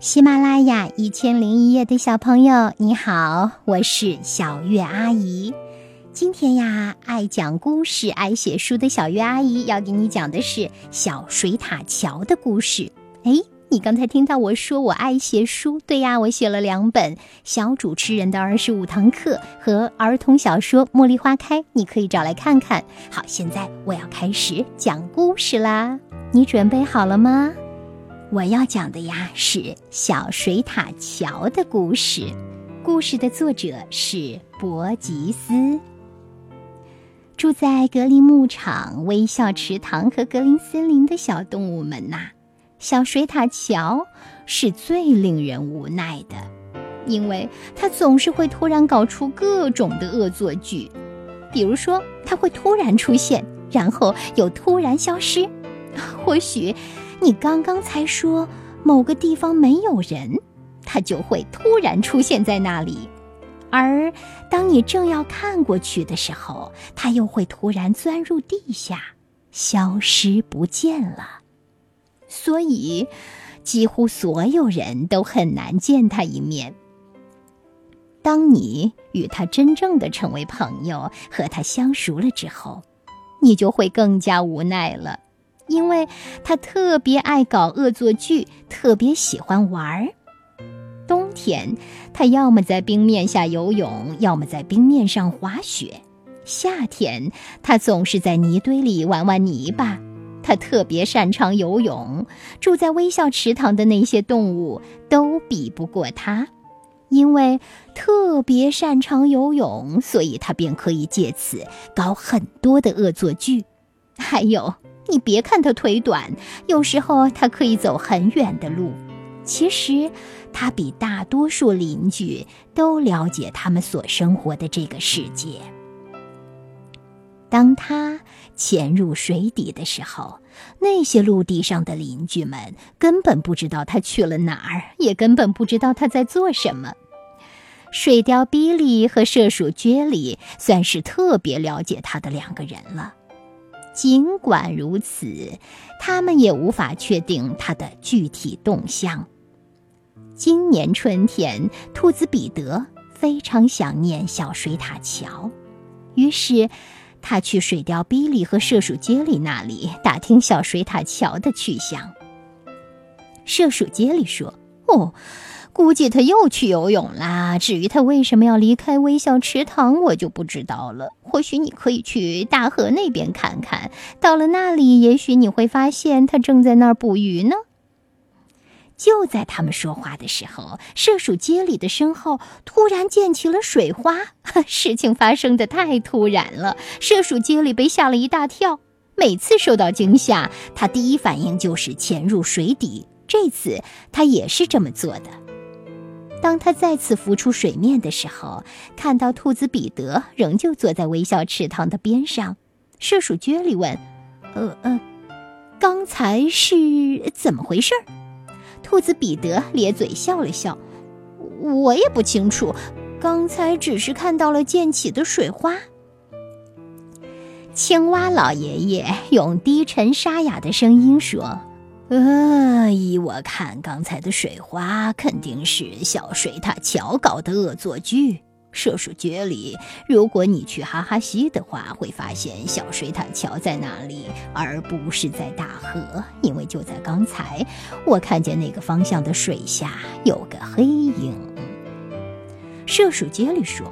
喜马拉雅一千零一夜的小朋友，你好，我是小月阿姨。今天呀，爱讲故事、爱写书的小月阿姨要给你讲的是小水獭桥的故事。哎，你刚才听到我说我爱写书？对呀，我写了两本《小主持人的二十五堂课》和儿童小说《茉莉花开》，你可以找来看看。好，现在我要开始讲故事啦，你准备好了吗？我要讲的呀是小水獭桥的故事，故事的作者是伯吉斯。住在格林牧场、微笑池塘和格林森林的小动物们呐，小水獭桥是最令人无奈的，因为它总是会突然搞出各种的恶作剧，比如说它会突然出现，然后又突然消失，或许。你刚刚才说某个地方没有人，它就会突然出现在那里；而当你正要看过去的时候，它又会突然钻入地下，消失不见了。所以，几乎所有人都很难见它一面。当你与他真正的成为朋友，和他相熟了之后，你就会更加无奈了。因为他特别爱搞恶作剧，特别喜欢玩儿。冬天，他要么在冰面下游泳，要么在冰面上滑雪；夏天，他总是在泥堆里玩玩泥巴。他特别擅长游泳，住在微笑池塘的那些动物都比不过他。因为特别擅长游泳，所以他便可以借此搞很多的恶作剧。还有。你别看它腿短，有时候它可以走很远的路。其实，它比大多数邻居都了解他们所生活的这个世界。当它潜入水底的时候，那些陆地上的邻居们根本不知道它去了哪儿，也根本不知道它在做什么。水貂比利和麝鼠撅里算是特别了解它的两个人了。尽管如此，他们也无法确定它的具体动向。今年春天，兔子彼得非常想念小水獭桥，于是他去水貂比利和射鼠杰里那里打听小水獭桥的去向。射鼠杰里说：“哦。”估计他又去游泳啦。至于他为什么要离开微笑池塘，我就不知道了。或许你可以去大河那边看看，到了那里，也许你会发现他正在那儿捕鱼呢。就在他们说话的时候，射鼠街里的身后突然溅起了水花。事情发生的太突然了，射鼠街里被吓了一大跳。每次受到惊吓，他第一反应就是潜入水底。这次他也是这么做的。当他再次浮出水面的时候，看到兔子彼得仍旧坐在微笑池塘的边上。射鼠撅里问：“呃呃，刚才是怎么回事？”兔子彼得咧嘴笑了笑：“我也不清楚，刚才只是看到了溅起的水花。”青蛙老爷爷用低沉沙哑的声音说。呃，依我看，刚才的水花肯定是小水獭桥搞的恶作剧。射鼠绝里，如果你去哈哈西的话，会发现小水獭桥在哪里，而不是在大河，因为就在刚才，我看见那个方向的水下有个黑影。射鼠杰里说。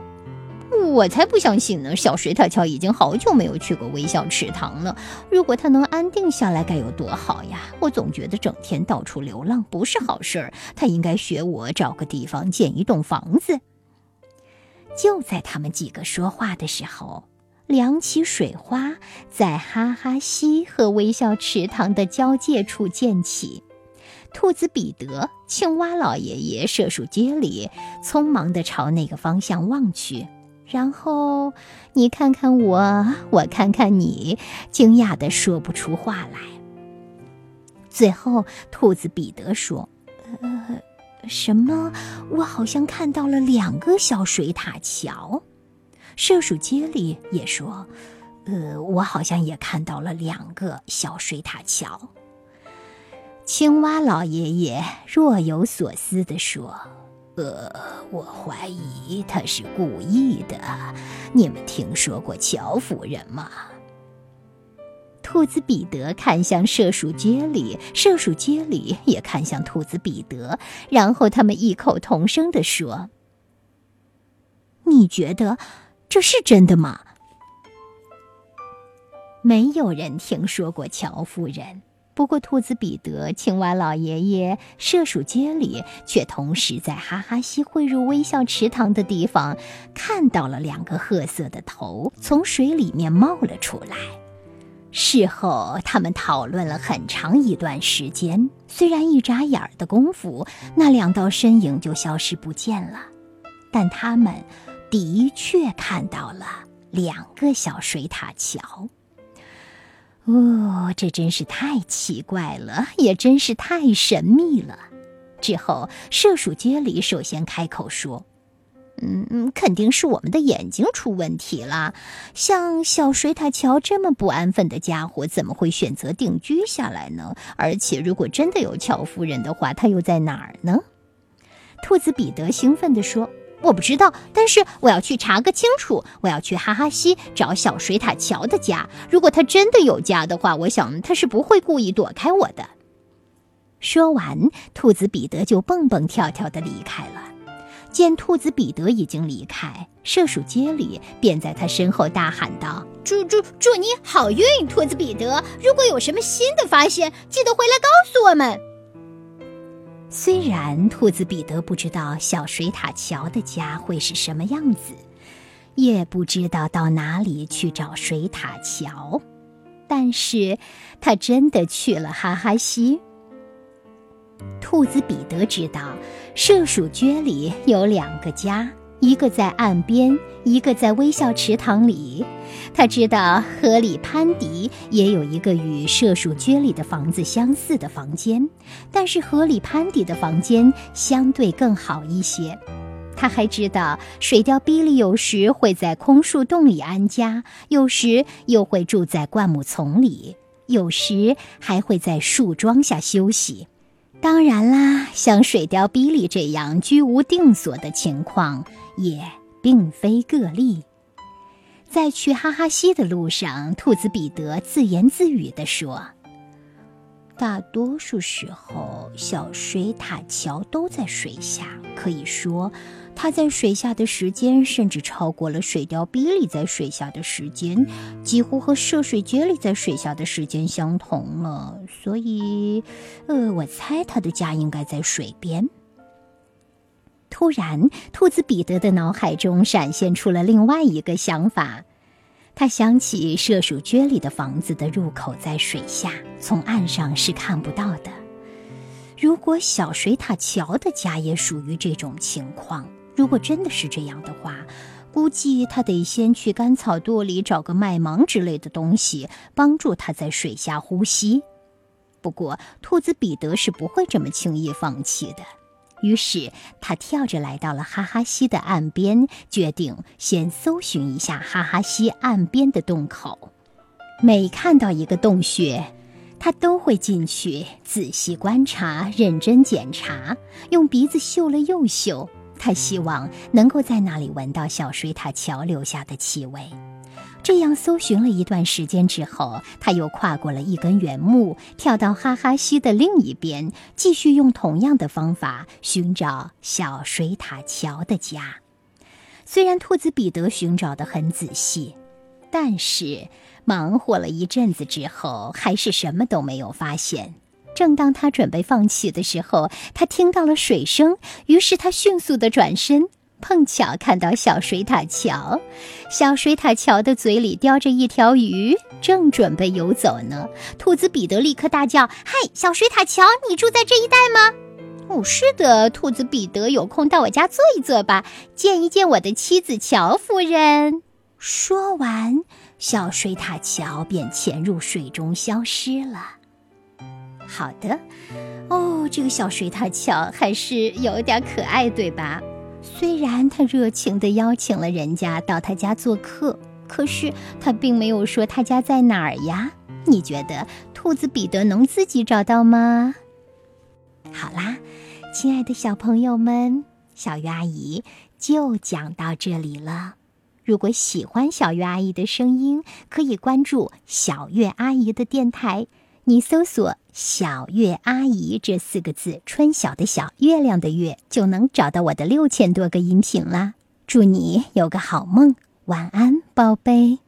我才不相信呢！小水獭桥已经好久没有去过微笑池塘了。如果它能安定下来，该有多好呀！我总觉得整天到处流浪不是好事儿。它应该学我，找个地方建一栋房子。就在他们几个说话的时候，两起水花在哈哈西和微笑池塘的交界处溅起。兔子彼得、青蛙老爷爷、射鼠杰里匆忙地朝那个方向望去。然后，你看看我，我看看你，惊讶的说不出话来。最后，兔子彼得说：“呃，什么？我好像看到了两个小水獭桥。”射鼠杰里也说：“呃，我好像也看到了两个小水獭桥。”青蛙老爷爷若有所思地说：“呃，我怀疑他是故意的。你们听说过乔夫人吗？”兔子彼得看向射鼠杰里，射鼠杰里也看向兔子彼得，然后他们异口同声地说：“你觉得这是真的吗？”没有人听说过乔夫人。不过，兔子彼得、青蛙老爷爷、射鼠杰里却同时在哈哈西汇入微笑池塘的地方看到了两个褐色的头从水里面冒了出来。事后，他们讨论了很长一段时间。虽然一眨眼的功夫，那两道身影就消失不见了，但他们的确看到了两个小水獭桥。哦，这真是太奇怪了，也真是太神秘了。之后，射鼠杰里首先开口说：“嗯嗯，肯定是我们的眼睛出问题了。像小水獭桥这么不安分的家伙，怎么会选择定居下来呢？而且，如果真的有乔夫人的话，她又在哪儿呢？”兔子彼得兴奋地说。我不知道，但是我要去查个清楚。我要去哈哈西找小水獭乔的家。如果他真的有家的话，我想他是不会故意躲开我的。说完，兔子彼得就蹦蹦跳跳地离开了。见兔子彼得已经离开，射鼠街里便在他身后大喊道：“祝祝祝你好运，兔子彼得！如果有什么新的发现，记得回来告诉我们。”虽然兔子彼得不知道小水獭桥的家会是什么样子，也不知道到哪里去找水獭桥，但是他真的去了哈哈西。兔子彼得知道，射鼠圈里有两个家。一个在岸边，一个在微笑池塘里。他知道河里潘迪也有一个与射鼠圈里的房子相似的房间，但是河里潘迪的房间相对更好一些。他还知道水貂比利有时会在空树洞里安家，有时又会住在灌木丛里，有时还会在树桩下休息。当然啦，像水貂比利这样居无定所的情况也并非个例。在去哈哈西的路上，兔子彼得自言自语地说：“大多数时候，小水獭桥都在水下，可以说。”它在水下的时间甚至超过了水貂比利在水下的时间，几乎和涉水杰里在水下的时间相同了。所以，呃，我猜他的家应该在水边。突然，兔子彼得的脑海中闪现出了另外一个想法，他想起涉鼠蕨里的房子的入口在水下，从岸上是看不到的。如果小水獭桥的家也属于这种情况。如果真的是这样的话，估计他得先去干草垛里找个麦芒之类的东西，帮助他在水下呼吸。不过，兔子彼得是不会这么轻易放弃的。于是，他跳着来到了哈哈西的岸边，决定先搜寻一下哈哈西岸边的洞口。每看到一个洞穴，他都会进去仔细观察、认真检查，用鼻子嗅了又嗅。他希望能够在那里闻到小水獭桥留下的气味。这样搜寻了一段时间之后，他又跨过了一根原木，跳到哈哈溪的另一边，继续用同样的方法寻找小水獭桥的家。虽然兔子彼得寻找的很仔细，但是忙活了一阵子之后，还是什么都没有发现。正当他准备放弃的时候，他听到了水声，于是他迅速的转身，碰巧看到小水獭桥。小水獭桥的嘴里叼着一条鱼，正准备游走呢。兔子彼得立刻大叫：“嗨，小水獭桥，你住在这一带吗？”“哦，是的。”兔子彼得有空到我家坐一坐吧，见一见我的妻子乔夫人。说完，小水獭桥便潜入水中消失了。好的，哦，这个小水獭桥还是有点可爱，对吧？虽然他热情地邀请了人家到他家做客，可是他并没有说他家在哪儿呀。你觉得兔子彼得能自己找到吗？好啦，亲爱的小朋友们，小月阿姨就讲到这里了。如果喜欢小月阿姨的声音，可以关注小月阿姨的电台。你搜索“小月阿姨”这四个字，春晓的小，月亮的月，就能找到我的六千多个音频啦。祝你有个好梦，晚安，宝贝。